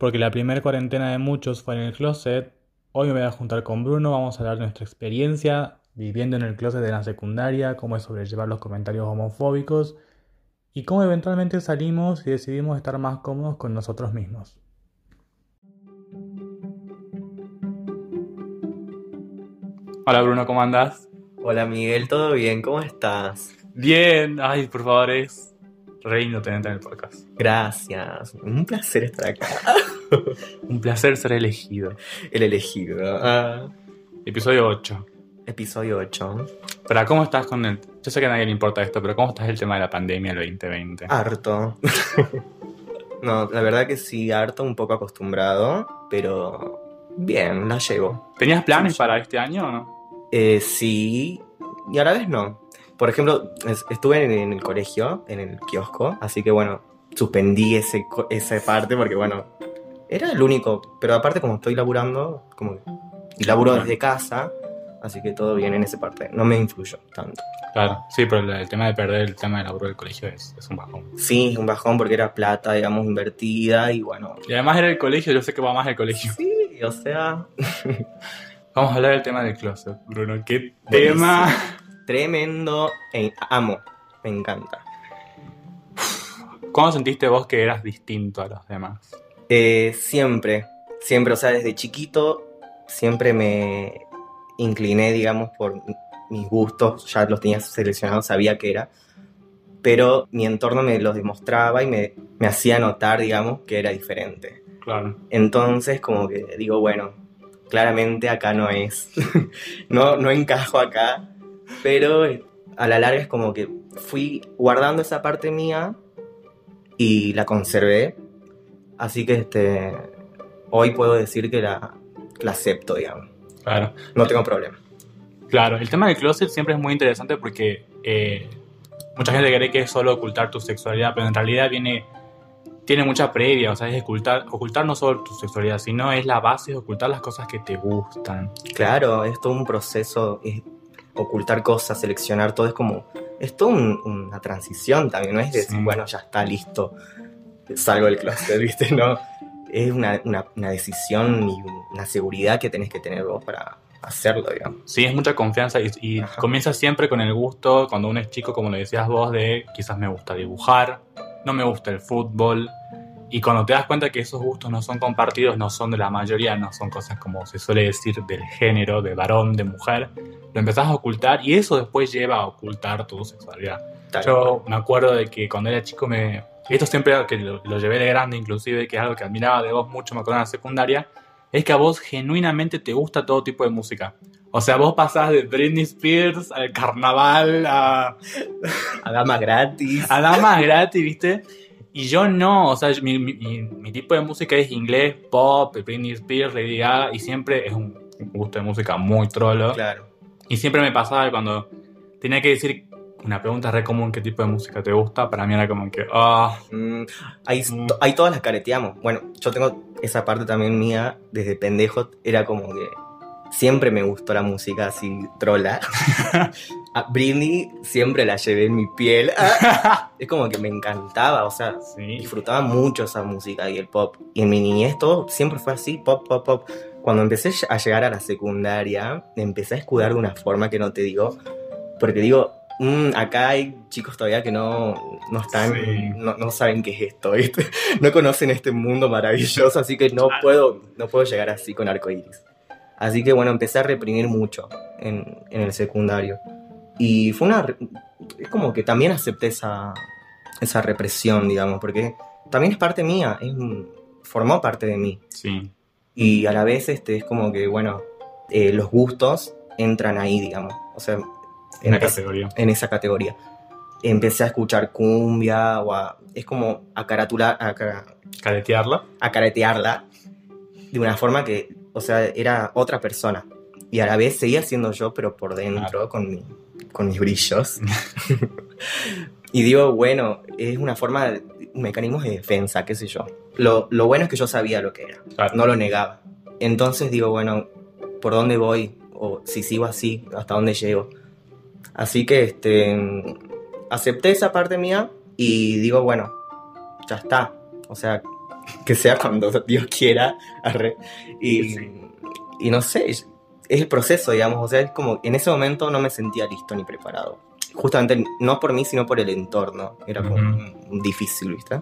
porque la primera cuarentena de muchos fue en el closet. Hoy me voy a juntar con Bruno, vamos a hablar de nuestra experiencia viviendo en el closet de la secundaria, cómo es sobrellevar los comentarios homofóbicos y cómo eventualmente salimos y decidimos estar más cómodos con nosotros mismos. Hola Bruno, ¿cómo andás? Hola Miguel, ¿todo bien? ¿Cómo estás? Bien, ay, por favor, es reino tenerte en el podcast. Gracias, un placer estar acá. Un placer ser elegido. El elegido. ah. Episodio 8. episodio 8. Pero ¿cómo estás con el...? Yo sé que a nadie le importa esto, pero ¿cómo estás el tema de la pandemia del 2020? Harto. no, la verdad que sí, harto, un poco acostumbrado, pero bien, la llevo. ¿Tenías planes para este año o no? Eh, sí, y a la vez no. Por ejemplo, es- estuve en, en el colegio, en el kiosco, así que bueno, suspendí ese, esa parte porque bueno, era el único, pero aparte como estoy laburando, como y laburo desde casa, así que todo bien en esa parte, no me influyó tanto. Claro, sí, pero el, el tema de perder el tema del laburo del colegio es, es un bajón. Sí, un bajón porque era plata, digamos, invertida y bueno. Y además era el colegio, yo sé que va más el colegio. Sí, o sea, Vamos a hablar del tema del closet, Bruno. ¿Qué Buenísimo. tema? Tremendo, e- amo, me encanta. ¿Cómo sentiste vos que eras distinto a los demás? Eh, siempre, siempre, o sea, desde chiquito siempre me incliné, digamos, por mis gustos, ya los tenía seleccionados, sabía que era, pero mi entorno me los demostraba y me, me hacía notar, digamos, que era diferente. Claro. Entonces, como que digo, bueno, claramente acá no es, no, no encajo acá, pero a la larga es como que fui guardando esa parte mía y la conservé, así que este, hoy puedo decir que la, la acepto, digamos, Claro. no tengo problema. Claro, el tema del closet siempre es muy interesante porque eh, mucha gente cree que es solo ocultar tu sexualidad, pero en realidad viene, tiene mucha previa, o sea, es ocultar, ocultar no solo tu sexualidad, sino es la base de ocultar las cosas que te gustan. Claro, es todo un proceso, es ocultar cosas, seleccionar todo, es como, es todo un- una transición también, no es decir, Sí. bueno, ya está listo, salgo del closet, ¿viste? No, es una, una- una decisión y una seguridad que tenés que tener vos para hacerlo, digamos. Sí, es mucha confianza y, comienza siempre con el gusto, cuando uno es chico, como lo decías vos, de quizás me gusta dibujar, no me gusta el fútbol. Y cuando te das cuenta que esos gustos no son compartidos, no son de la mayoría, no son cosas como se suele decir del género, de varón, de mujer, lo empezás a ocultar y eso después lleva a ocultar tu sexualidad. Tal Yo me acuerdo de que cuando era chico me... Esto siempre que lo, lo llevé de grande inclusive, que es algo que admiraba de vos mucho, me acuerdo en la secundaria, es que a vos genuinamente te gusta todo tipo de música. O sea, vos pasás de Britney Spears al carnaval, a, A dama gratis. a damas gratis, ¿viste? Y yo no, o sea, mi, mi- mi- tipo de música es inglés, pop, Britney Spears, Lady Gaga, y siempre es un, gusto de música muy trolo. Claro. Y siempre me pasaba cuando tenía que decir una pregunta re común, ¿qué tipo de música te gusta? Para mí era como que, ah, Mm, ahí, Mm. ahí todas las careteamos. Bueno, yo tengo esa parte también mía, desde pendejo, era como que siempre me gustó la música así trola. A Britney siempre la llevé en mi piel. Es como que me encantaba, o sea, sí. disfrutaba mucho esa música y el pop. Y en mi niñez todo siempre fue así, pop, pop, pop. Cuando empecé a llegar a la secundaria, empecé a escudar de una forma que no te digo, porque digo, "Mm, acá hay chicos todavía que no, no están, Sí. no, no saben qué es esto, ¿viste? no conocen este mundo maravilloso, así que no Claro. puedo, no puedo llegar así con arcoíris. Así que bueno, empecé a reprimir mucho en, en el secundario. Y fue una... Es como que también acepté esa, esa represión, digamos, porque también es parte mía, es formó parte de mí. Sí, Y a la vez este, es como que, bueno, eh, los gustos entran ahí, digamos. O sea, una empecé- categoría. en esa categoría. Empecé a escuchar cumbia o a... Es como a caratular, a, cara- Caretearla. a caretearla de una forma que, o sea, era otra persona. Y a la vez seguía siendo yo, pero por dentro, con, mi- con mis brillos. y digo, bueno, es una forma, de, un mecanismo de defensa, qué sé yo. Lo, lo bueno es que yo sabía lo que era, Claro. no lo negaba. Entonces digo, bueno, ¿por dónde voy? O si sigo así, ¿hasta dónde llego? Así que este, acepté esa parte mía y digo, bueno, ya está. O sea, que sea cuando Dios quiera. arre. Y, Sí. y no sé, es el proceso, digamos. O sea, es como en ese momento no me sentía listo ni preparado. Justamente no por mí, sino por el entorno. Era como Ujú. difícil, ¿viste?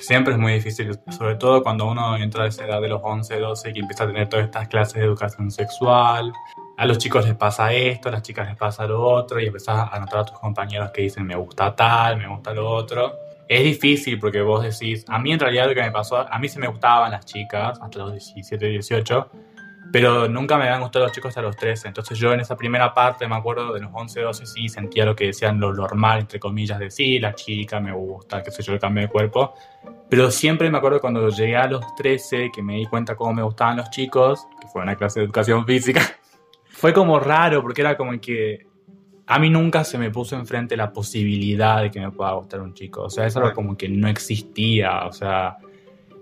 Siempre es muy difícil, sobre todo cuando uno entra a esa edad de los 11, 12 y empieza a tener todas estas clases de educación sexual. A los chicos les pasa esto, a las chicas les pasa lo otro y empezás a notar a tus compañeros que dicen me gusta tal, me gusta lo otro. Es difícil porque vos decís, a mí en realidad lo que me pasó, a mí se me gustaban las chicas hasta los 17, 18, pero nunca me habían gustado los chicos hasta los 13. Entonces yo en esa primera parte, me acuerdo de los 11, 12, sí sentía lo que decían lo normal, entre comillas, de sí, la chica me gusta, qué sé yo, el cambio de cuerpo. Pero siempre me acuerdo cuando llegué a los 13, que me di cuenta cómo me gustaban los chicos, que fue una clase de educación física, fue como raro, porque era como que a mí nunca se me puso enfrente la posibilidad de que me pueda gustar un chico. O sea, eso era como que no existía, o sea...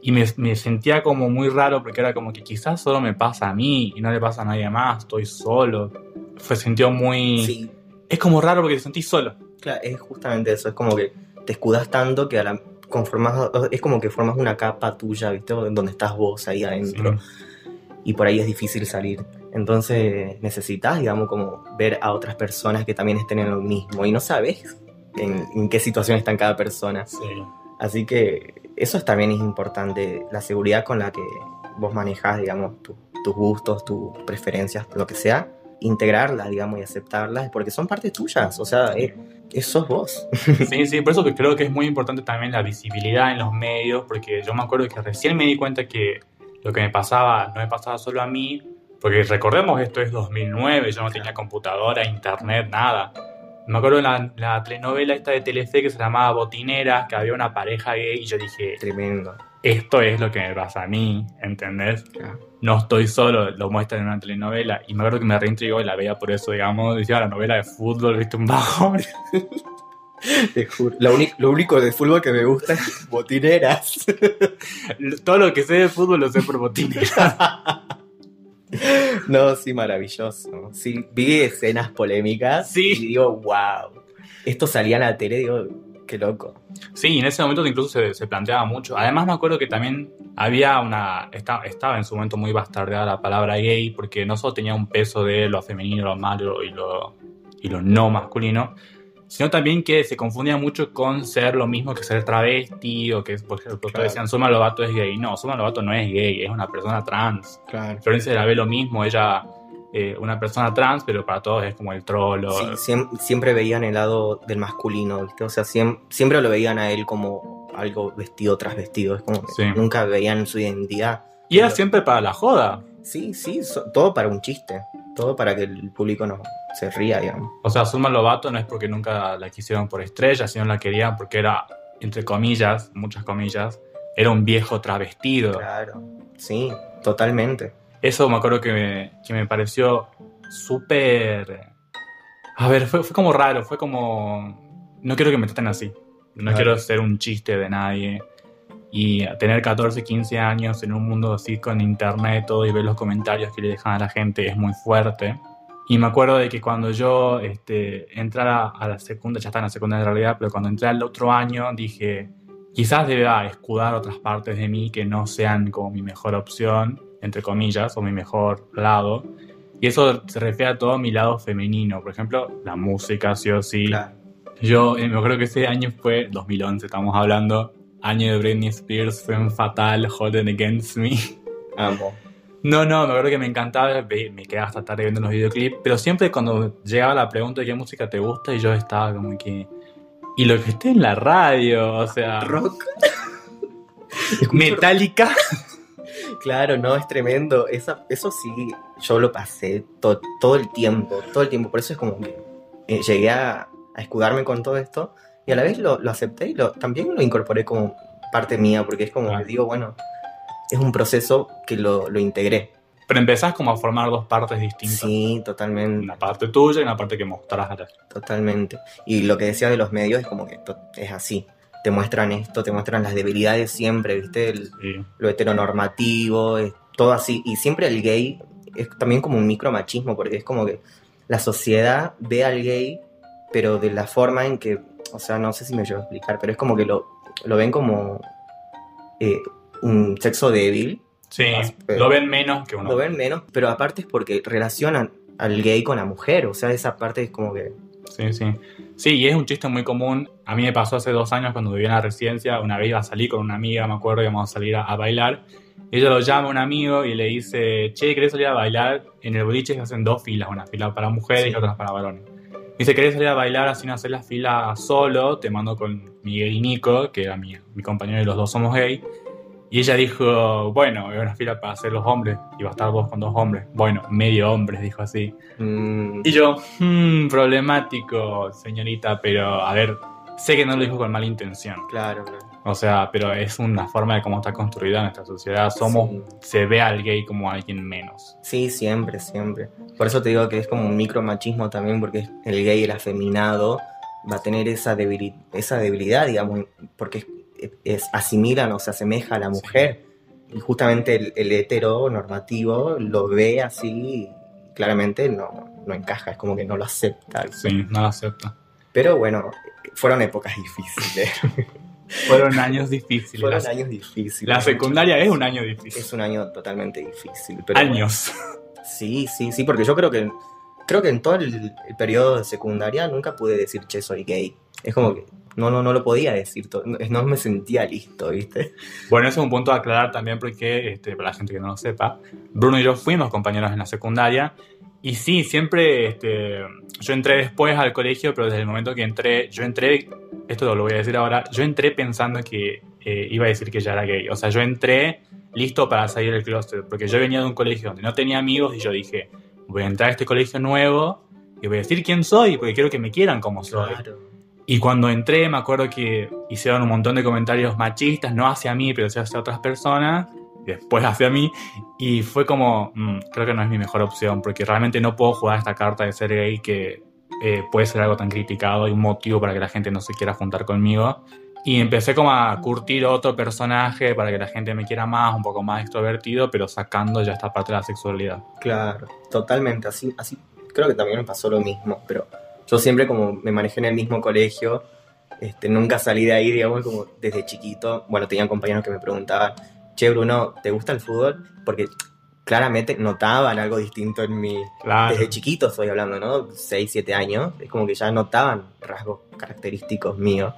Y me, me sentía como muy raro porque era como que quizás solo me pasa a mí y no le pasa a nadie más, estoy solo. Fue sintió muy... Sí, Es como raro porque te sentís solo. claro, es justamente eso. Es como que te escudas tanto que a la, conformas, es como que formas una capa tuya, ¿viste? Donde estás vos ahí adentro. y por ahí es difícil salir. Entonces necesitas, digamos, como ver a otras personas que también estén en lo mismo y no sabes en, en qué situación está cada persona. Sí. Así que eso también es importante, la seguridad con la que vos manejas, digamos, tu- tus gustos, tus preferencias, lo que sea, integrarlas, digamos, y aceptarlas, porque son partes tuyas, o sea, es, es- sos vos. Sí, sí, por eso que creo que es muy importante también la visibilidad en los medios, porque yo me acuerdo que recién me di cuenta que lo que me pasaba no me pasaba solo a mí, porque recordemos esto es 2009, yo no tenía computadora, internet, nada. Me acuerdo de la, la telenovela esta de Telefe que se llamaba Botineras, que había una pareja gay y yo dije, Tremendo. esto es lo que me pasa a mí, ¿entendés? Claro. No estoy solo, lo muestran en una telenovela y me acuerdo que me reintrigó y la veía por eso, digamos, decía la novela de fútbol, viste, un bajón. Te juro. Lo, lo único de fútbol que me gusta es botineras. Todo lo que sé de fútbol lo sé por Botineras. No, sí, maravilloso. Sí, vi escenas polémicas Sí. y digo, wow. Esto salía en la tele, digo, qué loco. Sí, en ese momento incluso se, se planteaba mucho. Además me acuerdo que también había una... esta- estaba en su momento muy bastardeada la palabra gay porque no solo tenía un peso de lo femenino, lo malo y lo, y lo no masculino, sino también que se confundía mucho con ser lo mismo que ser travesti o que, por ejemplo, Claro. decían Suma Lovato es gay. No, Suma Lovato no es gay, es una persona trans. Claro. Florencia de la ve lo mismo, ella... eh, una persona trans, pero para todos es como el trolo. Sí, siem- siempre veían el lado del masculino, ¿viste? O sea, siem- siempre lo veían a él como algo vestido tras vestido. Es como que Sí. nunca veían su identidad. Y era siempre para la joda. Sí, sí, so- todo para un chiste. Todo para que el público no se ría, digamos. O sea, Zulma Lobato no es porque nunca la quisieron por estrella, sino la querían porque era, entre comillas, muchas comillas, era un viejo travestido. Claro. Sí, totalmente. Eso me acuerdo que me, que me pareció súper... A ver, fue, fue como raro, fue como... No quiero que me traten así. No Claro. quiero ser un chiste de nadie. Y tener 14, 15 años en un mundo así con internet todo y ver los comentarios que le dejan a la gente es muy fuerte. Y me acuerdo de que cuando yo este, entrara a la secundaria, ya está en la secundaria en realidad, pero cuando entré al otro año dije, quizás deba escudar otras partes de mí que no sean como mi mejor opción, entre comillas, o mi mejor lado. Y eso se refiere a todo mi lado femenino, por ejemplo, la música, sí o sí. Claro. Yo eh, me acuerdo que ese año fue 2011, estamos hablando, año de Britney Spears, fue fatal, Holding Against Me. Amo. No, no, me acuerdo que me encantaba, me quedaba hasta tarde viendo los videoclips, pero siempre cuando llegaba la pregunta de qué música te gusta, y yo estaba como que... Y lo que esté en la radio, o sea... Rock. Metallica. Claro, no, es tremendo. Esa, eso sí, yo lo pasé to- todo el tiempo, todo el tiempo. Por eso es como que eh, llegué a, a escudarme con todo esto y a la vez lo, lo acepté y lo, también lo incorporé como parte mía, porque es como Claro. que digo, bueno, es un proceso que lo, lo integré. Pero empezás como a formar dos partes distintas. Sí, totalmente, Una parte tuya y una parte que mostrás a la totalmente. Y lo que decía de los medios es como que es así. Te muestran esto, te muestran las debilidades siempre, ¿viste? El- Sí. lo heteronormativo, es todo así. Y siempre el gay es también como un micromachismo, porque es como que la sociedad ve al gay, pero de la forma en que, o sea, no sé si me llevo a explicar, pero es como que lo, lo ven como eh, un sexo débil. Sí, lo ven menos que uno. Lo ven menos, pero aparte es porque relacionan al gay con la mujer. O sea, esa parte es como que. Sí, sí. Sí, y es un chiste muy común. A mí me pasó hace dos años cuando vivía en la residencia. Una vez iba a salir con una amiga, me acuerdo, íbamos a salir a, a bailar. Ella lo llama a un amigo y le dice, che, ¿querés salir a bailar? En el boliche se hacen dos filas, una fila para mujeres Sí. y otra para varones. Dice, ¿querés salir a bailar así no hacer la fila solo? Te mando con Miguel y Nico, que era mi, mi compañero y los dos somos gay. Y ella dijo, bueno, es una fila para hacer los hombres y va a estar vos con dos hombres. Bueno, medio hombres, dijo así. mm, Y yo, hmm, problemático, señorita, pero a ver, sé que no lo dijo con mala intención. claro, claro. O sea, pero es una forma de cómo está construida nuestra sociedad. Somos, Sí. se ve al gay como alguien menos. Sí, siempre, siempre. Por eso te digo que es como un micromachismo también, porque el gay, el afeminado, va a tener esa, esa debilidad, digamos, porque es, es- asimilan o se asemeja a la mujer. Y justamente el, el hetero normativo lo ve así y claramente no, no encaja, es como que no lo acepta. Sí, no lo acepto. Pero bueno, fueron épocas difíciles. Fueron años difíciles. fueron la, años difíciles. la secundaria es un año difícil. Es un año totalmente difícil. Pero bueno. Años. Sí, sí, sí, porque yo creo que creo que en todo el, el periodo de secundaria nunca pude decir, che, soy gay. Es como que no, no, no lo podía decir, no me sentía listo, ¿viste? Bueno, ese es un punto a aclarar también porque, este, para la gente que no lo sepa, Bruno y yo fuimos compañeros en la secundaria y sí, siempre, este, yo entré después al colegio, pero desde el momento que entré, yo entré, esto lo voy a decir ahora, yo entré pensando que eh, iba a decir que ya era gay, o sea, yo entré listo para salir del closet, porque yo venía de un colegio donde no tenía amigos y yo dije, voy a entrar a este colegio nuevo y voy a decir quién soy, porque quiero que me quieran como soy. Y cuando entré, me acuerdo que hicieron un montón de comentarios machistas, no hacia mí, pero hacia otras personas, después hacia mí, y fue como, mm, creo que no es mi mejor opción, porque realmente no puedo jugar esta carta de ser gay que eh, puede ser algo tan criticado y un motivo para que la gente no se quiera juntar conmigo. Y empecé como a curtir otro personaje para que la gente me quiera más, un poco más extrovertido, pero sacando ya esta parte de la sexualidad. Claro, totalmente, así, así creo que también me pasó lo mismo, pero yo siempre como me manejé en el mismo colegio, este, nunca salí de ahí, digamos, como desde chiquito, bueno, tenía compañeros que me preguntaban, che Bruno, ¿te gusta el fútbol? Porque claramente notaban algo distinto en mí, Claro. desde chiquito estoy hablando, ¿no? 6, 7 años, es como que ya notaban rasgos característicos míos.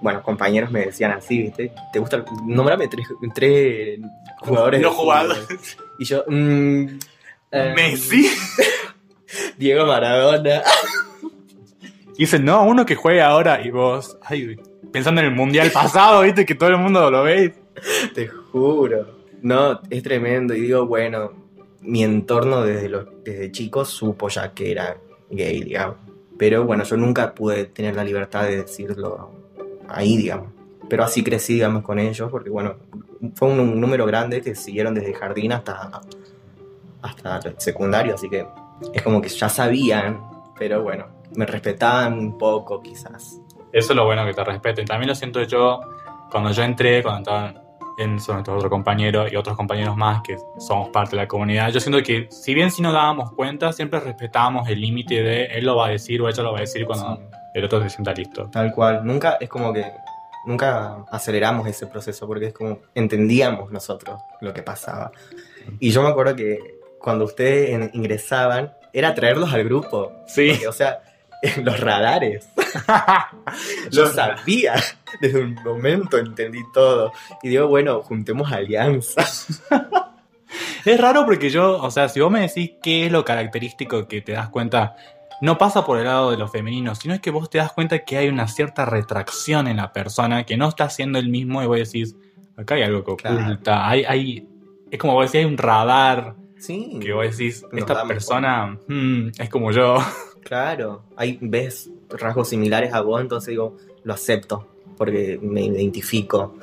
Bueno, compañeros me decían así, ¿viste? ¿Te gusta? el- Nómbrame tres, tres jugadores. No de fútbol". jugadores. Y yo, mm, eh, Messi. Diego Maradona. Y dicen, no, uno que juegue ahora y vos, ay, pensando en el mundial pasado, viste, que todo el mundo lo ve. Te juro. No, es tremendo. Y digo, bueno, mi entorno desde, los, desde chico supo ya que era gay, digamos. Pero bueno, yo nunca pude tener la libertad de decirlo ahí, digamos. Pero así crecí, digamos, con ellos, porque bueno, fue un, número grande que siguieron desde jardín hasta, hasta secundario, así que es como que ya sabían, pero bueno, me respetaban un poco quizás. Eso es lo bueno que te respeten. También lo siento yo cuando yo entré, cuando estaban en son nuestros otros compañeros y otros compañeros más que somos parte de la comunidad. Yo siento que, si bien si nos dábamos cuenta, siempre respetábamos el límite de él lo va a decir o ella lo va a decir cuando Sí. el otro se sienta listo. Tal cual. Nunca es como que nunca aceleramos ese proceso porque es como entendíamos nosotros lo que pasaba. Y yo me acuerdo que cuando ustedes ingresaban era traerlos al grupo. Sí. Porque, o sea, los radares. Yo sabía. Desde un momento entendí todo. Y digo, bueno, juntemos alianzas. Es raro porque yo, o sea, si vos me decís qué es lo característico que te das cuenta, no pasa por el lado de lo femenino, sino es que vos te das cuenta que hay una cierta retracción en la persona, que no está haciendo el mismo y vos decís, acá hay algo que Claro. oculta, hay, hay, es como vos decís, hay un radar Sí. que vos decís, Nos esta persona mm, es como yo. Claro, hay, ves rasgos similares a vos, entonces digo, lo acepto, porque me identifico.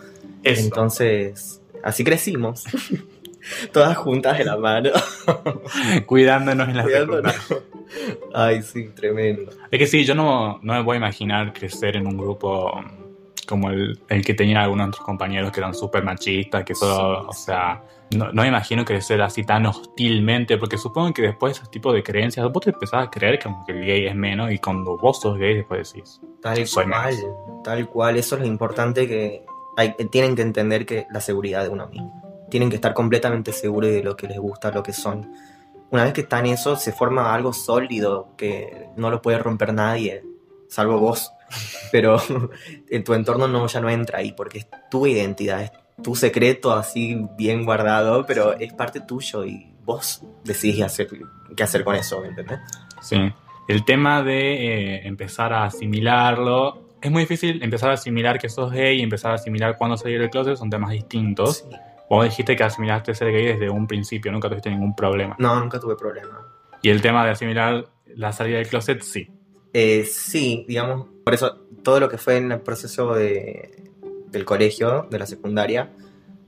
Eso. Entonces, así crecimos. Todas juntas de la mano. Cuidándonos en la cuidándonos. Ay, sí, tremendo. Es que sí, yo no, no me voy a imaginar crecer en un grupo como el, el que tenían algunos otros compañeros que eran súper machistas, que Sí, o sea, no, no me imagino crecer así tan hostilmente, porque supongo que después de ese tipo de creencias, vos te empezás a creer como que el gay es menos, y cuando vos sos gay después decís, Tal Soy cual, tal cual. Eso es lo importante que hay- tienen que entender que la seguridad de uno mismo. Tienen que estar completamente seguros de lo que les gusta, lo que son. Una vez que están eso, se forma algo sólido que no lo puede romper nadie, salvo vos. Pero en tu entorno no, ya no entra ahí, porque es tu identidad, es tu secreto así bien guardado, pero es parte tuyo y vos decidís hacer, qué hacer con eso, ¿me entendés? Sí. El tema de eh, empezar a asimilarlo. Es muy difícil empezar a asimilar que sos gay y empezar a asimilar cuándo salir del closet, son temas distintos. Sí. Vos dijiste que asimilaste ser gay desde un principio, nunca tuviste ningún problema. No, nunca tuve problema. Y el tema de asimilar la salida del closet, sí. Eh, sí, digamos, por eso todo lo que fue en el proceso de, del colegio, de la secundaria,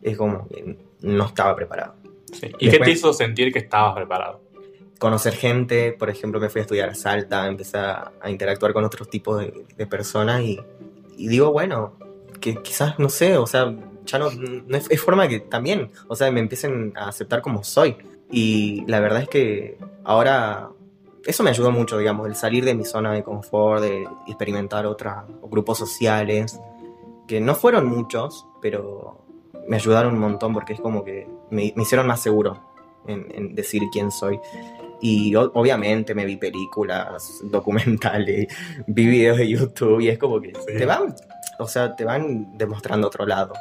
es como que no estaba preparado. Sí. ¿Y qué te hizo sentir que estabas preparado? Conocer gente, por ejemplo, me fui a estudiar a Salta, empecé a, a interactuar con otros tipos de, de personas y, y digo, bueno, que quizás, no sé, o sea, ya no, no es, es forma que también, o sea, me empiecen a aceptar como soy. Y la verdad es que ahora eso me ayudó mucho, digamos, el salir de mi zona de confort, de experimentar otros grupos sociales, que no fueron muchos, pero me ayudaron un montón porque es como que me, me hicieron más seguro en, en decir quién soy. Y o- obviamente me vi películas, documentales, vi videos de YouTube y es como que Sí. te van, o sea, te van demostrando otro lado.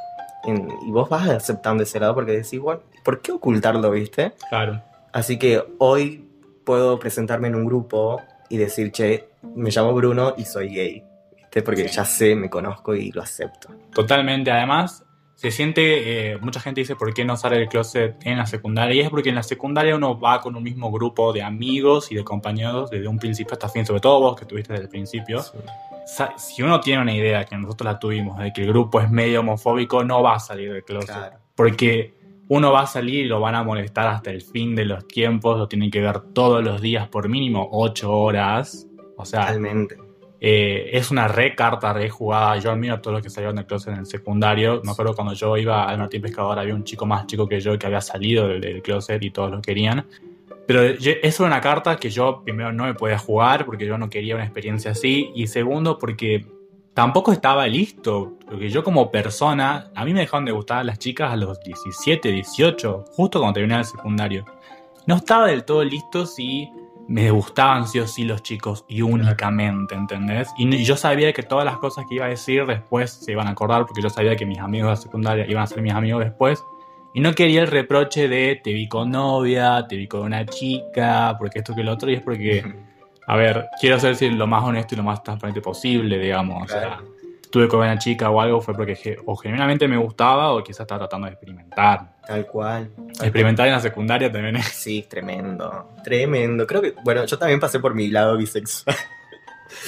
En- y vos vas aceptando ese lado porque decís, bueno, ¿por qué ocultarlo, viste? Claro. Así que hoy puedo presentarme en un grupo y decir, che, me llamo Bruno y soy gay. ¿viste? Porque ya sé, me conozco y lo acepto. Totalmente. Además, se siente, eh, mucha gente dice por qué no sale del closet en la secundaria. Y es porque en la secundaria uno va con un mismo grupo de amigos y de compañeros desde un principio hasta fin. Sobre todo vos que estuviste desde el principio. Si uno tiene una idea, que nosotros la tuvimos, de que el grupo es medio homofóbico, no va a salir del closet. Claro. Porque uno va a salir y lo van a molestar hasta el fin de los tiempos, lo tienen que ver todos los días por mínimo 8 horas. O sea, Totalmente. eh, es una re carta, re jugada. Yo admiro a todos los que salieron del closet en el secundario. Me acuerdo cuando yo iba al Martín Pescador, había un chico más chico que yo que había salido del, del closet y todos lo querían. Pero eso era una carta que yo, primero, no me podía jugar porque yo no quería una experiencia así. Y segundo, porque tampoco estaba listo. Porque yo, como persona, a mí me dejaron de gustar las chicas a los 17, 18, justo cuando terminé el secundario. No estaba del todo listo si me gustaban sí o sí los chicos y únicamente, ¿entendés? Y yo sabía que todas las cosas que iba a decir después se iban a acordar porque yo sabía que mis amigos de la secundaria iban a ser mis amigos después. Y no quería el reproche de te vi con novia, te vi con una chica, porque esto que lo otro, y es porque, a ver, quiero ser lo más honesto y lo más transparente posible, digamos. O sea, estuve con una chica o algo fue porque o genuinamente me gustaba o quizás estaba tratando de experimentar. Tal cual. Experimentar en la secundaria también es... Sí, tremendo. Tremendo. Creo que, bueno, yo también pasé por mi lado bisexual.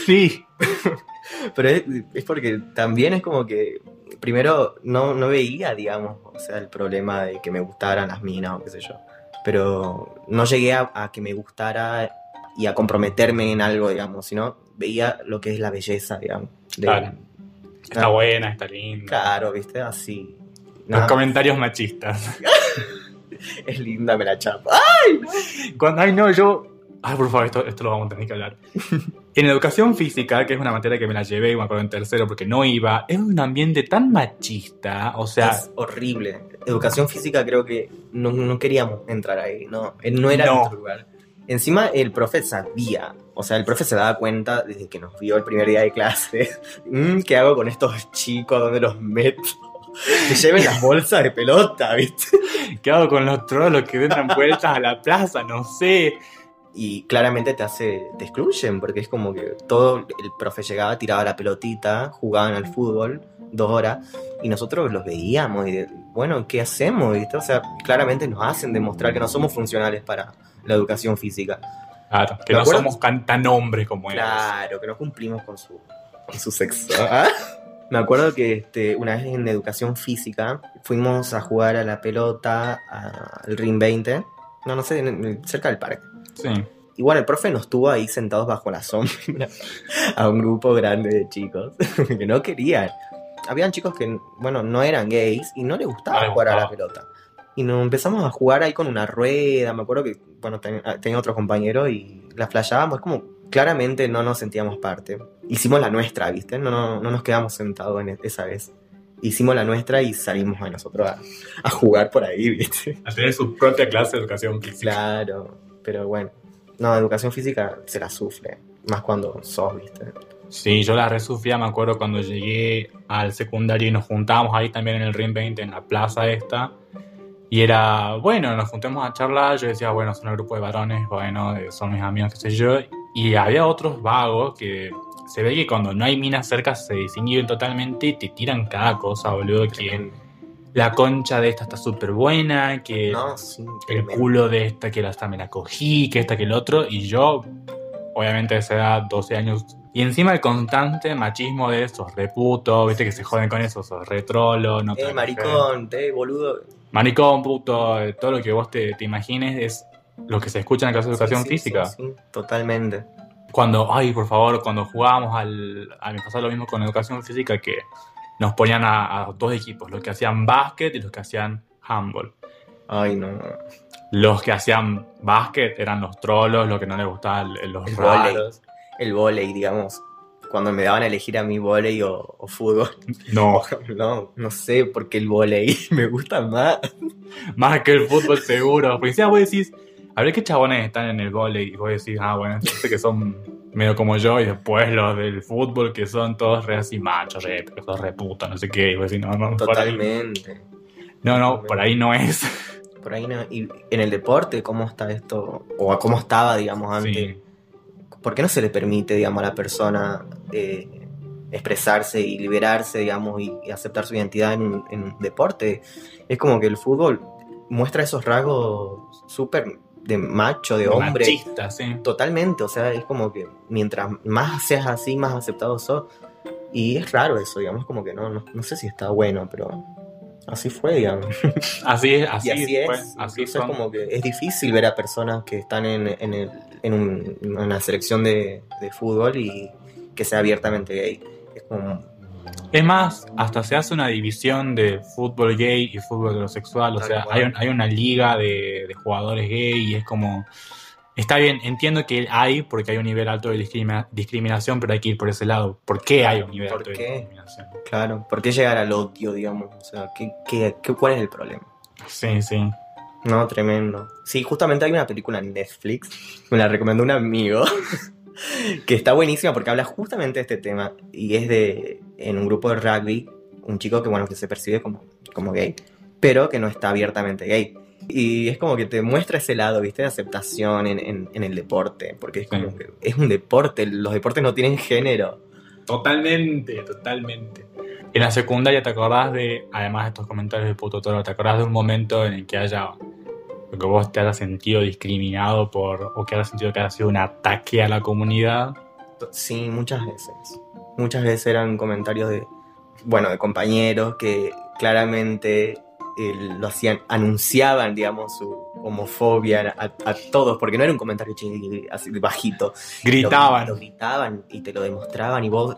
Sí, Pero es, es porque también es como que primero no, no veía, digamos, o sea, el problema de que me gustaran las minas o qué sé yo. Pero no llegué a, a que me gustara y a comprometerme en algo, digamos, sino veía lo que es la belleza, digamos. de- Claro. está buena, está linda. Claro, viste, así. Los Nada, comentarios machistas. es linda, me la chapa. Cuando, ay, no, yo. Ay, por favor, esto, esto lo vamos a tener que hablar. En educación física, que es una materia que me la llevé, me acuerdo en tercero porque no iba, es un ambiente tan machista. O sea, es horrible. Educación física creo que no, no queríamos entrar ahí, no, eh, no era No. nuestro lugar. Encima el profe sabía, o sea, el profe se daba cuenta desde que nos vio el primer día de clase, "Mm, ¿qué hago con estos chicos? ¿Dónde los meto? Que lleven las bolsas de pelota, ¿viste? ¿qué hago con los trolos que dan vueltas a la plaza? No sé. Y claramente te hace, te excluyen, porque es como que todo el profe llegaba, tiraba la pelotita, jugaban al fútbol dos horas, y nosotros los veíamos y de, bueno, ¿qué hacemos? ¿Viste? O sea, claramente nos hacen demostrar que no somos funcionales para la educación física. Claro, que ¿Me no somos tan, hombres como ellos. Claro, que no cumplimos con su, con su sexo. ¿ah? Me acuerdo que este, una vez en educación física fuimos a jugar a la pelota al Ring 20, no, no sé, en- cerca del parque. Sí. Igual el profe nos tuvo ahí sentados bajo la sombra a un grupo grande de chicos que no querían. Habían chicos que, bueno, no eran gays y no les gustaba No les jugar a la pelota. Y nos empezamos a jugar ahí con una rueda. Me acuerdo que, bueno, ten- ah, tenía otro compañero y la flashábamos. Como claramente no nos sentíamos parte. Hicimos la nuestra, ¿viste? No, no, no nos quedamos sentados en e- esa vez. hicimos la nuestra y salimos a nosotros a, a jugar por ahí, ¿viste? A tener su propia clase de educación física. Claro, pero bueno. No, educación física se la sufre, más cuando sos, ¿viste? Sí, yo la resufría, me acuerdo cuando llegué al secundario y nos juntábamos ahí también en el Ring 20, en la plaza esta. Y era, bueno, nos juntemos a charlar. Yo decía, bueno, son un grupo de varones, bueno, eh, son mis amigos, qué sé yo. Y había otros vagos que se ve que cuando no hay minas cerca se desinhiben totalmente y te tiran cada cosa, boludo. Que la concha de esta está súper buena, que No, sí, el culo de esta que la esta me la cogí, que esta que el otro, y yo, obviamente a esa edad, 12 años, y encima el constante machismo de esos reputo, viste que se joden con eso, sos retrolo, no te Eh, maricón, te, boludo. Maricón, puto, todo lo que vos te, te imagines es lo que se escucha en la clase de educación Sí, sí, física. sí, totalmente. Cuando, ay, por favor, cuando jugábamos al. A mí pasaba lo mismo con educación física que nos ponían a, a dos equipos, los que hacían básquet y los que hacían handball. Ay, no. Los que hacían básquet eran los trolos, los que no les gustaban los raros. El volei, digamos. Cuando me daban a elegir a mí volei o, o fútbol. No, No, no sé por qué el volei me gusta más. más que el fútbol seguro. Porque si vos decís, a ver qué chabones están en el vóley y vos decís, ah, bueno, este que son medio como yo y después los del fútbol que son todos re así machos, re, que son re putos, no sé qué. Y vos decís, no, no, Totalmente. no, no, por ahí no es. Por ahí no. Y en el deporte, ¿cómo está esto? O cómo estaba, digamos, antes. Sí. ¿Por qué no se le permite, digamos, a la persona eh, expresarse y liberarse, digamos, y, y aceptar su identidad en un, en un deporte? Es como que el fútbol muestra esos rasgos súper de macho, de hombre. Machista, sí. Totalmente, o sea, es como que mientras más seas así, más aceptado sos. Y es raro eso, digamos, como que no, no, no sé si está bueno, pero así fue, digamos. Así es, así, y así fue, es. así es como que es difícil ver a personas que están en, en, el- en un- en una selección de, de fútbol y que sea abiertamente gay. Es como, Es más, hasta se hace una división de fútbol gay y fútbol heterosexual. O sea, hay, un- hay una liga de, de jugadores gay y es como. Está bien, entiendo que hay porque hay un nivel alto de discrimina- discriminación, pero hay que ir por ese lado. ¿Por qué hay un nivel ¿Por alto de discriminación? claro, ¿por qué llegar al odio, digamos? O sea, ¿qué, qué, qué- cuál es el problema? Sí, sí. No, tremendo. Sí, justamente hay una película en Netflix, me la recomendó un amigo, que está buenísima porque habla justamente de este tema y es de, en un grupo de rugby, un chico que, bueno, que se percibe como, como gay, pero que no está abiertamente gay. Y es como que te muestra ese lado, ¿viste? De aceptación en, en- en el deporte, porque es como Sí. que es un deporte, los deportes no tienen género. Totalmente, totalmente. En la secundaria te acordás de, además de estos comentarios de puto toro, te acordás de un momento en el que haya, que vos te hayas sentido discriminado por, o que hayas sentido que haya sido un ataque a la comunidad. Sí, muchas veces. Muchas veces eran comentarios de, bueno, de compañeros que claramente eh, lo hacían, anunciaban, digamos, su homofobia a, a todos, porque no era un comentario chi- así bajito. Gritaban. Lo, lo gritaban y te lo demostraban y vos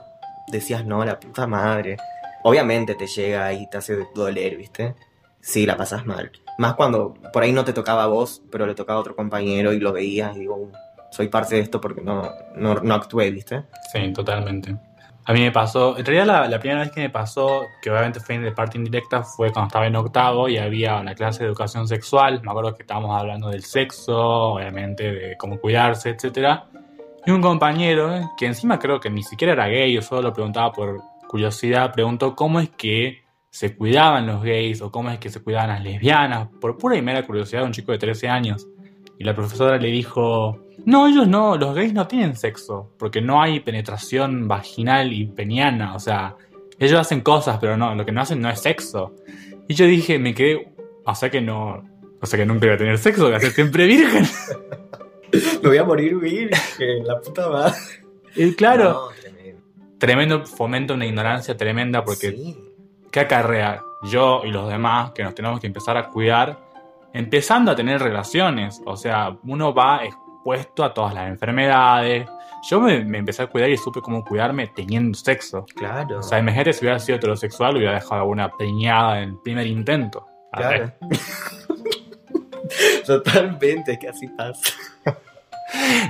decías, no, la puta madre. Obviamente te llega y te hace doler, ¿viste? Sí, la pasas mal. Más cuando por ahí no te tocaba a vos, pero le tocaba a otro compañero y lo veías y digo, "Uh, soy parte de esto porque no, no, no actué, ¿viste? Sí, totalmente. A mí me pasó, en realidad la, la primera vez que me pasó, que obviamente fue de parte indirecta, fue cuando estaba en octavo y había una clase de educación sexual. Me acuerdo que estábamos hablando del sexo, obviamente, de cómo cuidarse, etcétera. Y un compañero, que encima creo que ni siquiera era gay, yo solo lo preguntaba por curiosidad, preguntó cómo es que se cuidaban los gays o cómo es que se cuidaban las lesbianas, por pura y mera curiosidad de un chico de 13 años. Y la profesora le dijo, no, ellos no, los gays no tienen sexo, porque no hay penetración vaginal y peniana, o sea, ellos hacen cosas, pero no, lo que no hacen no es sexo. Y yo dije, me quedé, o sea que no, o sea que nunca iba a tener sexo, voy a ser siempre virgen. Me voy a morir virgen, la puta madre. Y claro, No, tremendo. tremendo fomento una ignorancia tremenda porque Sí, ¿qué acarrea yo y los demás que nos tenemos que empezar a cuidar empezando a tener relaciones? O sea, uno va expuesto a todas las enfermedades. Yo me, me empecé a cuidar y supe cómo cuidarme teniendo sexo. claro. O sea, imagínate si hubiera sido heterosexual, hubiera dejado alguna preñada en el primer intento. Claro. Totalmente, es que así pasa.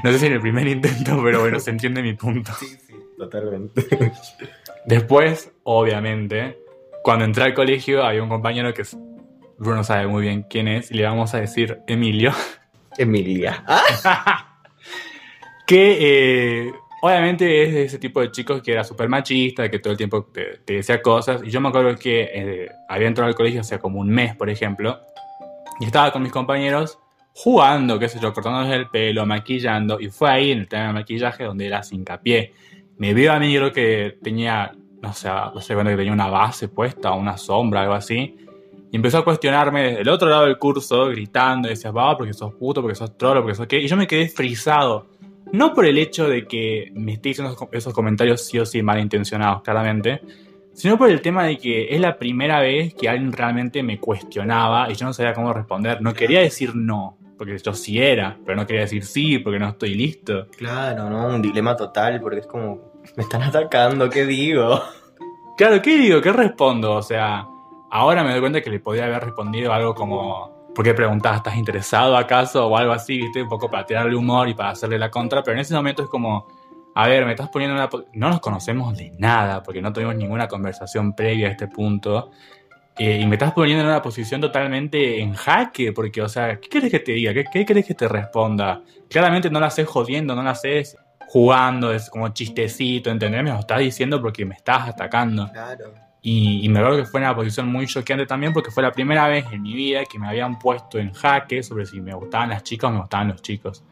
no sé si en el primer intento, pero bueno, se entiende mi punto. Sí, sí, totalmente. Después, obviamente, cuando entré al colegio había un compañero que Bruno sabe muy bien quién es y le vamos a decir Emilio. Emilia. Ah, que eh, obviamente es de ese tipo de chicos que era súper machista, que todo el tiempo te, te decía cosas. Y yo me acuerdo que eh, había entrado al colegio hace como un mes, por ejemplo, y estaba con mis compañeros jugando, qué sé yo, cortándoles el pelo, maquillando, y fue ahí en el tema de maquillaje donde era sin hincapié. Me vio a mí, creo que tenía, no sé, no sé cuándo que tenía una base puesta, una sombra, algo así. Y empezó a cuestionarme desde el otro lado del curso, gritando, y decía, va, porque sos puto, porque sos trolo, porque sos qué. Y yo me quedé frisado. No por el hecho de que me esté diciendo esos, esos comentarios sí o sí malintencionados, claramente, sino por el tema de que es la primera vez que alguien realmente me cuestionaba y yo no sabía cómo responder. No quería decir no, porque yo sí era, pero no quería decir sí, porque no estoy listo. claro, ¿no? Un dilema total, porque es como, me están atacando, ¿qué digo? Claro, ¿qué digo? ¿Qué respondo? O sea, ahora me doy cuenta que le podría haber respondido algo como, ¿por qué preguntas? ¿Estás interesado acaso? O algo así, ¿viste? Un poco para tirarle humor y para hacerle la contra, pero en ese momento es como, a ver, me estás poniendo en una... No nos conocemos de nada, porque no tuvimos ninguna conversación previa a este punto. eh, y me estás poniendo en una posición totalmente en jaque, porque, o sea, ¿qué quieres que te diga? ¿Qué, qué querés que te responda? Claramente no la haces jodiendo, no la haces jugando, es como chistecito, ¿entendés? Me lo estás diciendo porque me estás atacando. Claro. Y, me acuerdo que fue una posición muy choqueante también porque fue la primera vez en mi vida que me habían puesto en jaque sobre si me gustaban las chicas o me gustaban los chicos.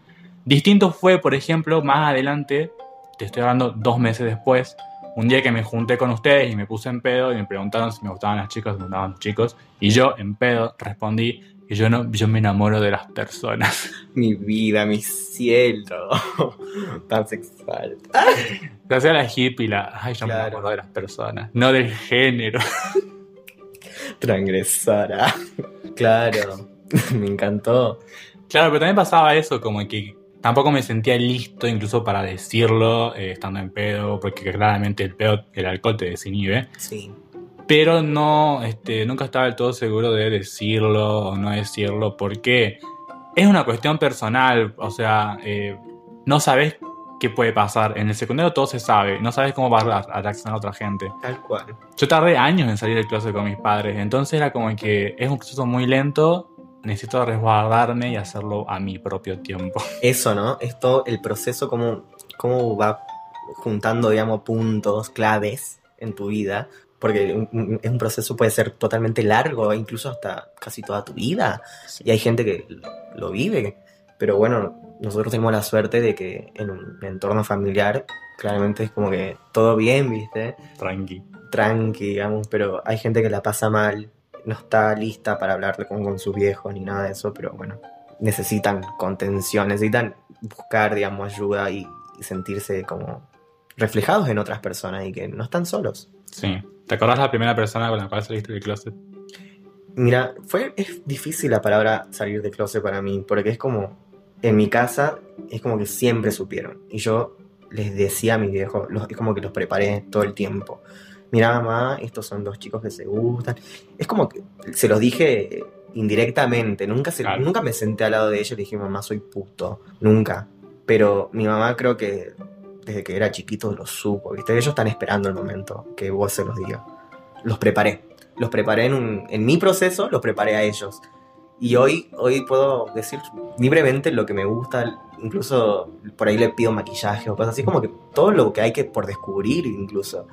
Distinto fue, por ejemplo, más adelante, te estoy hablando dos meses después, un día que me junté con ustedes y me puse en pedo y me preguntaron si me gustaban las chicas o me gustaban los chicos. Y yo, en pedo, respondí que yo, no, yo me enamoro de las personas. Mi vida, mi cielo. Tan sexual. Se hacía la hippie, la... Ay, yo me enamoro de las personas, no del género. Transgresora. Claro. Me encantó. Claro, pero también pasaba eso, como que tampoco me sentía listo incluso para decirlo eh, estando en pedo, porque claramente el pedo, el alcohol te desinhibe, Sí. Pero no, este, nunca estaba del todo seguro de decirlo o no decirlo, porque es una cuestión personal, o sea, eh, no sabes qué puede pasar. En el secundario todo se sabe, no sabes cómo va a a reaccionar otra gente. Tal cual. Yo tardé años en salir del closet con mis padres, entonces era como que es un proceso muy lento, necesito resguardarme y hacerlo a mi propio tiempo. Eso, ¿no? Esto, el proceso, cómo, cómo va juntando, digamos, puntos claves en tu vida. Porque un- un- es un proceso puede ser totalmente largo, incluso hasta casi toda tu vida. Y hay gente que lo vive. Pero bueno, nosotros tenemos la suerte de que en un entorno familiar, claramente es como que todo bien, ¿viste? Tranqui. tranqui, digamos, pero hay gente que la pasa mal, no está lista para hablar con, con sus viejos ni nada de eso, pero bueno, necesitan contención, necesitan buscar, digamos, ayuda y, y sentirse como reflejados en otras personas y que no están solos. Sí. ¿Te acordás la primera persona con la cual saliste del closet? Mira, fue, es difícil la palabra salir de closet para mí, porque es como, en mi casa, es como que siempre supieron. Y yo les decía a mis viejos, los- es como que los preparé todo el tiempo. Mira, mamá, estos son dos chicos que se gustan. Es como que se los dije indirectamente, nunca, se, Claro. nunca me senté al lado de ellos y le dije, mamá, soy puto. Nunca. Pero mi mamá creo que desde que era chiquito lo supo, ¿viste? Ellos están esperando el momento que vos se los digas. Los preparé los preparé en, un- en mi proceso, los preparé a ellos. Y hoy, hoy puedo decir libremente lo que me gusta, incluso por ahí le pido maquillaje o cosas así, como que todo lo que hay que por descubrir incluso.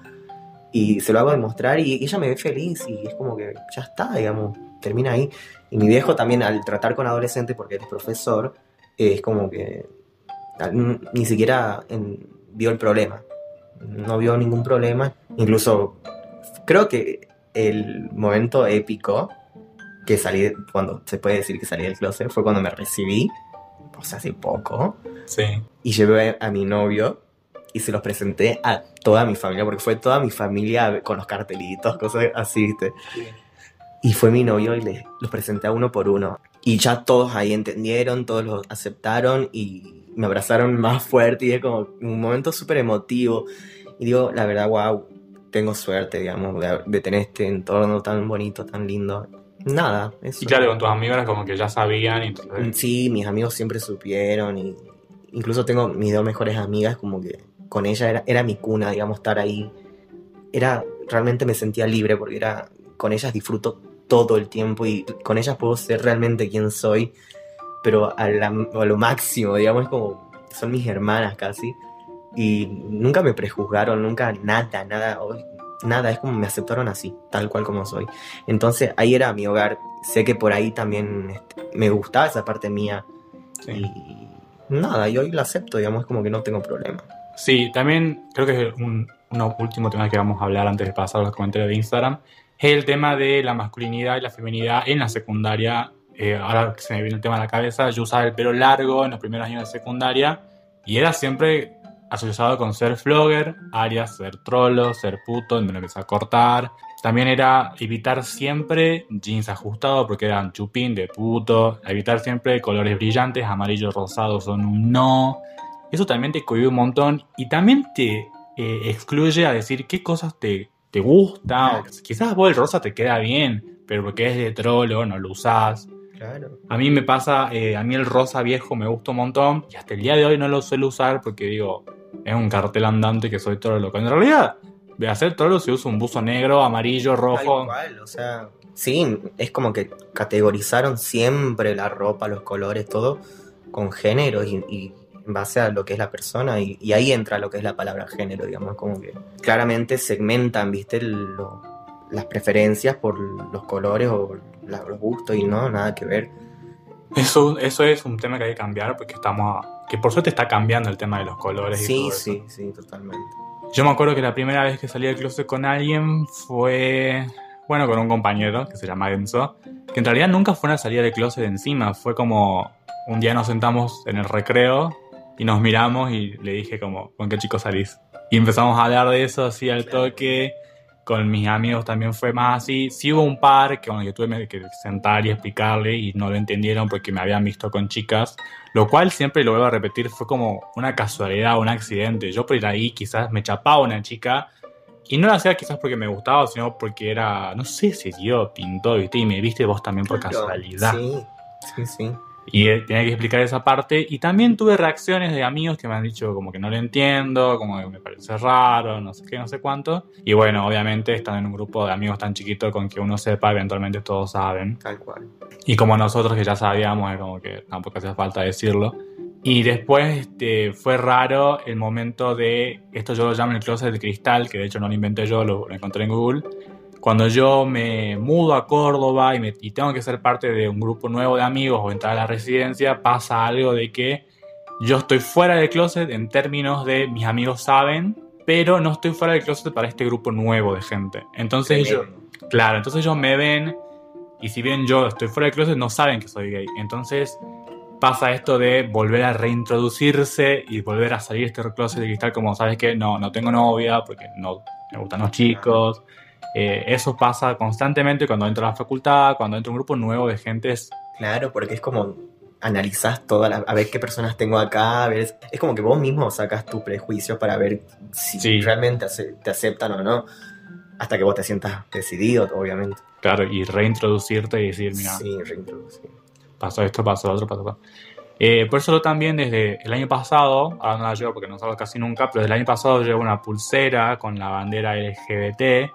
Y se lo hago demostrar y ella me ve feliz y es como que ya está, digamos, termina ahí. Y mi viejo también al tratar con adolescentes, porque él es profesor, es como que ni siquiera en- vio el problema. No vio ningún problema. Incluso creo que el momento épico que salí, cuando se puede decir que salí del closet, fue cuando me recibí, o sea, hace poco, Sí. y llevé a mi novio y se los presenté a toda mi familia, porque fue toda mi familia con los cartelitos, cosas así, ¿viste? Y fue mi novio y les, los presenté a uno por uno. Y ya todos ahí entendieron, todos lo aceptaron y me abrazaron más fuerte y es como un momento súper emotivo. Y digo, la verdad, wow, tengo suerte, digamos, de, de tener este entorno tan bonito, tan lindo. Nada, eso. Y claro, con tus amigos era como que ya sabían y entonces... Sí, mis amigos siempre supieron y incluso tengo mis dos mejores amigas como que con ella era, era mi cuna, digamos, estar ahí. Era realmente me sentía libre porque era con ellas disfruto todo el tiempo y con ellas puedo ser realmente quien soy, pero a, la- a lo máximo, digamos, es como son mis hermanas casi y nunca me prejuzgaron, nunca nada, nada, nada, es como me aceptaron así, tal cual como soy. Entonces ahí era mi hogar, sé que por ahí también este, me gustaba esa parte mía Sí. y nada, y hoy la acepto, digamos, es como que no tengo problema. Sí, también creo que es un, un último tema que vamos a hablar antes de pasar a los comentarios de Instagram el tema de la masculinidad y la feminidad en la secundaria. Eh, ahora que se me viene el tema a la cabeza, yo usaba el pelo largo en los primeros años de secundaria y era siempre asociado con ser flogger, alias ser trolo, ser puto, me lo empecé a cortar. También era evitar siempre jeans ajustados porque eran chupín de puto, evitar siempre colores brillantes, amarillo, rosado son un no. Eso también te cohibe un montón y también te eh, excluye a decir qué cosas te, te gusta. O quizás vos el rosa te queda bien, pero porque es de trolo, no lo usás. Claro. A mí me pasa, eh, a mí el rosa viejo me gusta un montón y hasta el día de hoy no lo suelo usar porque digo, es un cartel andante que soy trolo. Cuando en realidad, de hacer trolo se usa un buzo negro, amarillo, Tal rojo. cual, o sea, sí, es como que categorizaron siempre la ropa, los colores, todo con género y, y en base a lo que es la persona y, y ahí entra lo que es la palabra género, digamos, como que claramente segmentan, viste, lo- las preferencias por los colores o la- los gustos y no, nada que ver. Eso, eso es un tema que hay que cambiar porque estamos, a- que por suerte está cambiando el tema de los colores. y Sí, todo eso. sí, sí, totalmente. Yo me acuerdo que la primera vez que salí del closet con alguien fue, bueno, con un compañero que se llama Enzo, que en realidad nunca fue una salida del closet encima, fue como un día nos sentamos en el recreo y nos miramos y le dije como, ¿con qué chico salís? Y empezamos a hablar de eso así al toque, con mis amigos también fue más así, sí hubo un par que, bueno, que tuve que sentar y explicarle y no lo entendieron porque me habían visto con chicas, lo cual siempre lo vuelvo a repetir, fue como una casualidad, un accidente. Yo por ir ahí quizás me chapaba una chica y no lo hacía quizás porque me gustaba, sino porque era, no sé, se dio, pintó, ¿viste? Y me viste vos también por casualidad. Sí, sí, sí. Y tenía que explicar esa parte. Y también tuve reacciones de amigos que me han dicho como que no lo entiendo, como que me parece raro, no sé qué, no sé cuánto. Y bueno, obviamente están en un grupo de amigos tan chiquito con que uno sepa, eventualmente todos saben. Tal cual. Y como nosotros que ya sabíamos, es como que tampoco hacía falta decirlo. Y después este, fue raro el momento de, esto yo lo llamo el closet de cristal, que de hecho no lo inventé yo, lo, lo encontré en Google. Cuando yo me mudo a Córdoba y, me- y tengo que ser parte de un grupo nuevo de amigos o entrar a la residencia, pasa algo de que yo estoy fuera del closet en términos de mis amigos saben, pero no estoy fuera del closet para este grupo nuevo de gente. Entonces Tremendo. Claro, entonces ellos me ven y si bien yo estoy fuera del closet no saben que soy gay. Entonces pasa esto de volver a reintroducirse y volver a salir este closet de cristal como, ¿sabes qué? No, no tengo novia porque no me gustan los chicos. Eh, eso pasa constantemente cuando entro a la facultad, cuando entro a un grupo nuevo de gente. es- Claro, porque es como analizás todas las, a ver qué personas tengo acá, a ver, es como que vos mismo sacas tu prejuicio para ver si Sí. realmente te aceptan o no, hasta que vos te sientas decidido, obviamente. Claro, y reintroducirte y decir, mira, Sí, reintroducir. pasó esto, pasó lo otro, pasó pasó. Eh, por eso yo también desde el año pasado, ahora no la llevo porque no salgo casi nunca, pero desde el año pasado llevo una pulsera con la bandera LGBT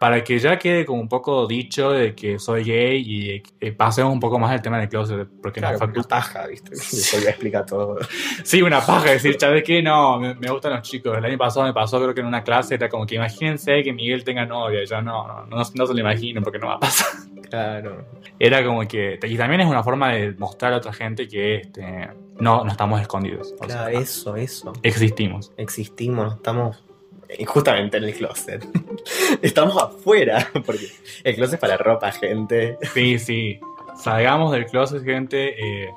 para que ya quede como un poco dicho de que soy gay y eh, pasemos un poco más el tema del closet, porque Claro, la facultad... paja, ¿viste? Eso ya explica todo. Sí, una paja decir, ¿sabes qué? No, me, me gustan los chicos. El año pasado me pasó, creo que en una clase era como que imagínense que Miguel tenga novia. Y yo no, no, no, no se lo imagino porque no va a pasar. Claro. era como que y también es una forma de mostrar a otra gente que este, no, no estamos escondidos o Claro, sea, eso, eso. existimos Existimos, no estamos eh, justamente en el closet. Estamos afuera, porque el closet es para ropa, gente. sí sí salgamos del closet gente Eh,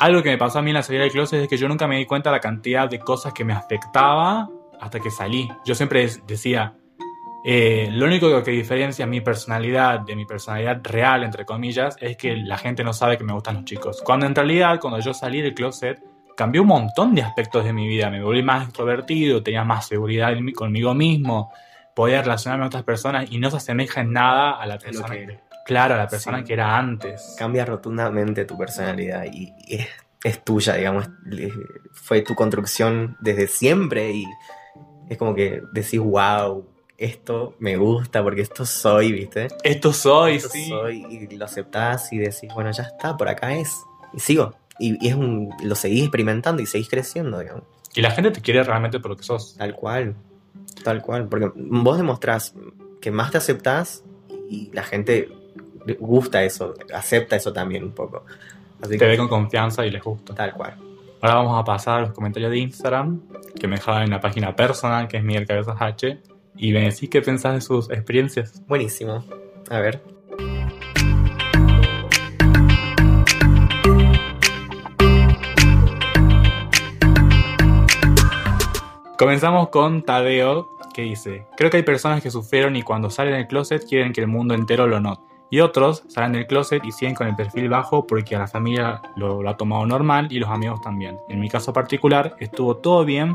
algo que me pasó a mí en la salida del closet es que yo nunca me di cuenta de la cantidad de cosas que me afectaba hasta que salí yo siempre decía eh, lo único que diferencia mi personalidad de mi personalidad real, entre comillas, es que la gente no sabe que me gustan los chicos. Cuando en realidad, cuando yo salí del closet, cambió un montón de aspectos de mi vida. Me volví más extrovertido, tenía más seguridad conmigo mismo, podía relacionarme con otras personas y no se asemeja en nada a la persona que que, claro, a la persona Sí. que era antes. Cambia rotundamente tu personalidad y, y es, es tuya, digamos. Fue tu construcción desde siempre y es como que decís, wow, esto me gusta, porque esto soy, ¿viste? Esto soy, Esto sí. soy, y lo aceptás y decís, bueno, ya está, por acá es. Y sigo. Y, y es un, lo seguís experimentando y seguís creciendo, digamos. Y la gente te quiere realmente por lo que sos. Tal cual. Tal cual. Porque vos demostrás que más te aceptás y la gente gusta eso, acepta eso también un poco. Así Te que, ve con confianza y les gusta. tal cual. Ahora vamos a pasar a los comentarios de Instagram, que me dejaban en la página personal, que es Miguel Cabezas H. Y me decís qué pensás de sus experiencias. Buenísimo. A ver. Comenzamos con Tadeo, que dice, creo que hay personas que sufrieron y cuando salen del closet quieren que el mundo entero lo note. Y otros salen del closet y siguen con el perfil bajo porque a la familia lo, lo ha tomado normal y los amigos también. En mi caso particular estuvo todo bien,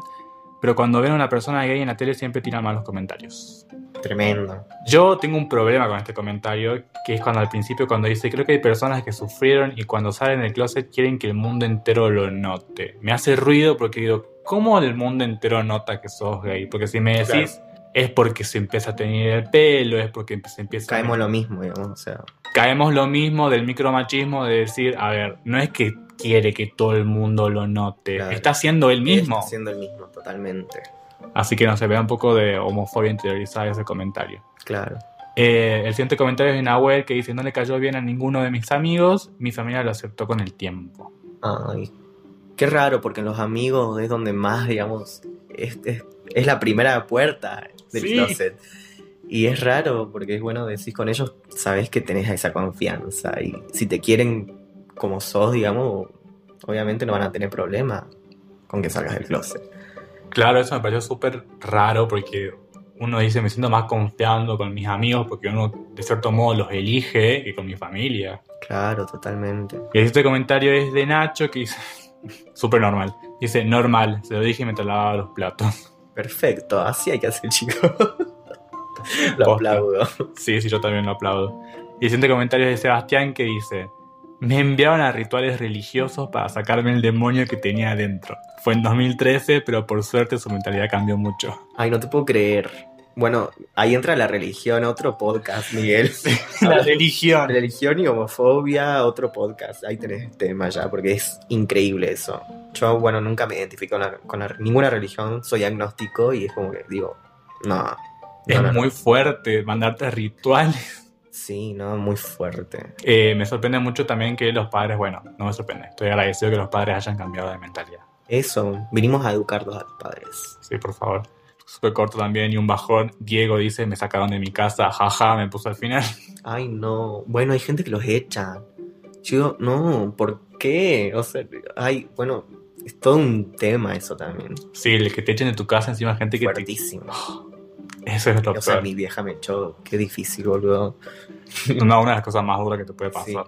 pero cuando ven a una persona gay en la tele siempre tiran malos comentarios. Tremendo. Yo tengo un problema con este comentario, que es cuando al principio cuando dice, creo que hay personas que sufrieron y cuando salen del closet quieren que el mundo entero lo note. Me hace ruido porque digo, ¿cómo el mundo entero nota que sos gay? Porque si me decís, es porque se empieza a tener el pelo, es porque se empieza Caemos a... lo mismo, digamos. O sea, Caemos lo mismo del micromachismo de decir, a ver, no es que quiere que todo el mundo lo note, Claro. está haciendo el mismo. Está siendo el mismo, totalmente. Así que no se vea un poco de homofobia interiorizada ese comentario. Claro. Eh, el siguiente comentario es de Nahuel que dice: No le cayó bien a ninguno de mis amigos, mi familia lo aceptó con el tiempo. Ay, qué raro, porque en los amigos es donde más, digamos, es, es, es la primera puerta del Sí. closet. Y es raro, porque es bueno decir con ellos, sabes que tenés esa confianza. Y si te quieren como sos, digamos, obviamente no van a tener problema con que salgas del closet. Claro, eso me pareció súper raro porque uno dice: Me siento más confiando con mis amigos porque uno, de cierto modo, los elige que con mi familia. Claro, totalmente. Y el siguiente comentario es de Nacho que dice: Súper normal. Dice: Normal, se lo dije mientras lavaba los platos. Perfecto, así hay que hacer, chicos. Lo Posta. aplaudo. Sí, sí, yo también lo aplaudo. Y el siguiente comentario es de Sebastián que dice: Me enviaron a rituales religiosos para sacarme el demonio que tenía adentro. Fue en 2013, pero por suerte su mentalidad cambió mucho. Ay, no te puedo creer. Bueno, ahí entra la religión, otro podcast, Miguel. La religión. Religión y homofobia, otro podcast. Ahí tenés el tema ya, porque es increíble eso. Yo, bueno, nunca me identifico con, la- con la- ninguna religión, soy agnóstico y es como que digo, no. Es no, no, no. muy fuerte mandarte rituales. Sí, no, muy fuerte. Eh, me sorprende mucho también que los padres, bueno, no me sorprende, estoy agradecido que los padres hayan cambiado de mentalidad. Eso, vinimos a educarlos a los padres. Sí, por favor. Súper corto también y un bajón. Diego dice, me sacaron de mi casa, jaja, me puso al final. Ay, no. Bueno, hay gente que los echa. Digo, no, ¿por qué? O sea, ay, bueno, es todo un tema eso también. Sí, el que te echen de tu casa encima gente que te... Eso es lo O sea, peor. mi vieja me echó. Qué difícil, boludo. No, una de las cosas más duras que te puede pasar.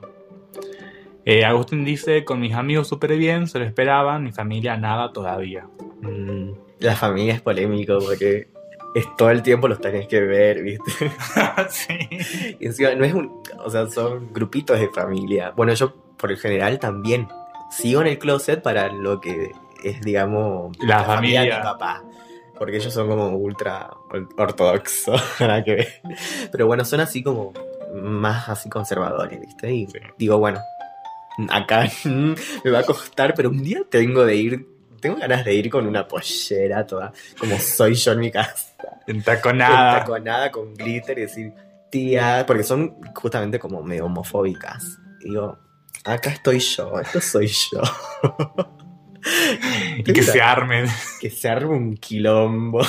Eh, Agustín dice, con mis amigos súper bien, se lo esperaban, mi familia nada todavía. Mm, la familia es polémico porque es todo el tiempo los tenés que ver, ¿viste? sí. Y encima no es un. O sea, son grupitos de familia. Bueno, yo por el general también sigo en el closet para lo que es, digamos, La de familia. mi papá. Porque ellos son como ultra or- ortodoxos, nada que ver. Pero bueno, son así como más así conservadores, ¿viste? Y Sí. digo, bueno, acá me va a costar, pero un día tengo de ir, tengo ganas de ir con una pollera toda, como soy yo en mi casa. Entaconada. Entaconada con glitter y decir, tía, porque son justamente como medio homofóbicas. Digo, acá estoy yo, esto soy yo. Y que se armen. Que se arme un quilombo.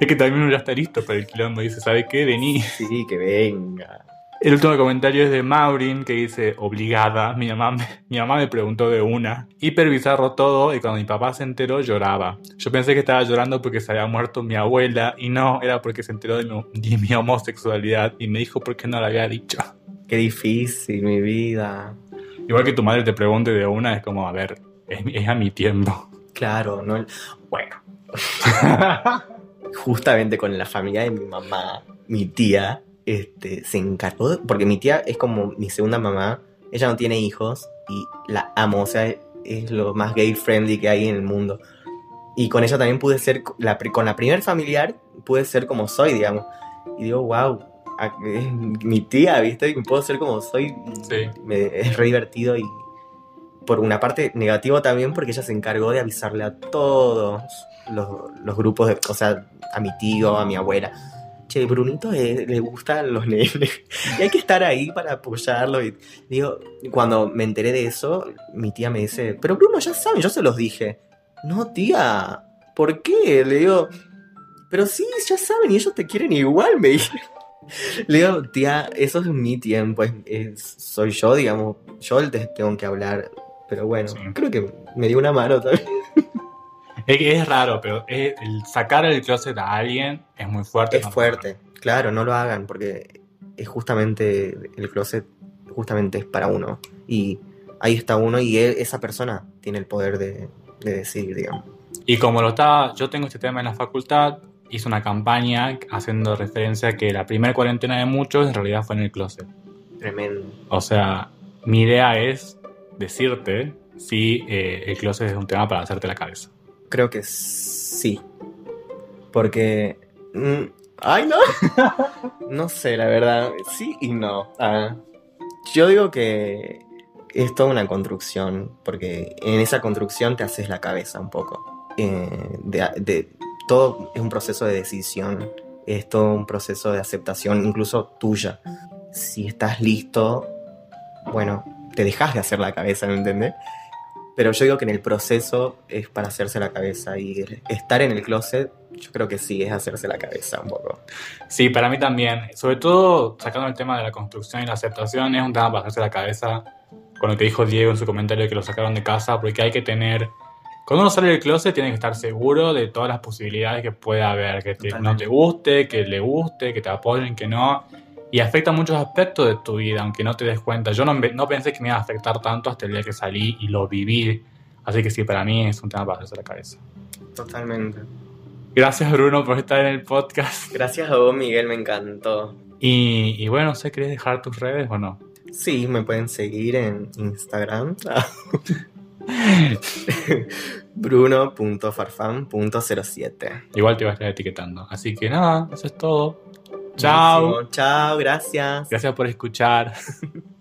Es que también uno ya está listo para el quilombo. Dice, ¿sabe qué? Vení. Sí, que venga. El último comentario es de Maurin que dice, obligada, mi mamá, me, mi mamá me preguntó de una. Hiper bizarro todo y cuando mi papá se enteró lloraba. Yo pensé que estaba llorando porque se había muerto mi abuela y no, era porque se enteró de mi, de mi homosexualidad y me dijo por qué no lo había dicho. Qué difícil, mi vida. Igual que tu madre te pregunte de una, es como, a ver, es, es a mi tiempo. Claro, no. Bueno. Justamente con la familia de mi mamá, mi tía, este, se encargó, de- porque mi tía es como mi segunda mamá, ella no tiene hijos y la amo, o sea, es lo más gay friendly que hay en el mundo. Y con ella también pude ser, la, con la primer familiar, pude ser como soy, digamos. Y digo, wow, es mi tía, ¿viste? Puedo ser como soy. Sí. me- es re divertido y por una parte negativo también porque ella se encargó de avisarle a todos los, los grupos, de, o sea, a mi tío, a mi abuela. Che, Brunito eh, le gustan los nenes y hay que estar ahí para apoyarlo. Y digo, cuando me enteré de eso, mi tía me dice, pero Bruno ya saben, yo se los dije. No, tía, ¿por qué? Le digo, pero sí, ya saben y ellos te quieren igual, me dije. Le digo, tía, eso es mi tiempo, soy yo, digamos, yo les tengo que hablar. Pero bueno, Sí. creo que me dio una mano también. Es, que es raro, pero es- el sacar el closet a alguien es muy fuerte. Es no fuerte, claro, no lo hagan porque es justamente el closet, justamente es para uno. Y ahí está uno y él- esa persona tiene el poder de, de decidir, digamos. Y como lo estaba, yo tengo este tema en la facultad, hice una campaña haciendo referencia a que la primera cuarentena de muchos en realidad fue en el closet. Tremendo. O sea, mi idea es decirte si eh, el closet es un tema para hacerte la cabeza. Creo que sí. Porque... mm, ¡Ay, no! no sé, la verdad. Sí y no. Ah, yo digo que es toda una construcción, porque en esa construcción te haces la cabeza un poco. Eh, de, de- todo es un proceso de decisión, es todo un proceso de aceptación, incluso tuya. Si estás listo, bueno, te dejas de hacer la cabeza, ¿me entendés? Pero yo digo que en el proceso es para hacerse la cabeza y estar en el closet, yo creo que sí, es hacerse la cabeza un poco. Sí, para mí también. Sobre todo sacando el tema de la construcción y la aceptación, es un tema para hacerse la cabeza con lo que dijo Diego en su comentario que lo sacaron de casa, porque hay que tener... Cuando uno sale del closet tiene que estar seguro de todas las posibilidades que puede haber, que te- no te guste, que le guste, que te apoyen, que no. Y afecta muchos aspectos de tu vida, aunque no te des cuenta. Yo no, no pensé que me iba a afectar tanto hasta el día que salí y lo viví. Así que sí, para mí es un tema para hacerse la cabeza. Totalmente. Gracias Bruno por estar en el podcast. Gracias a vos, Miguel, me encantó. Y, y bueno, no sé, ¿querés dejar tus redes o no? Sí, me pueden seguir en Instagram. Bruno.farfan.07. Igual te voy a estar etiquetando. Así que nada, eso es todo. Chao. Chao, gracias. Gracias por escuchar.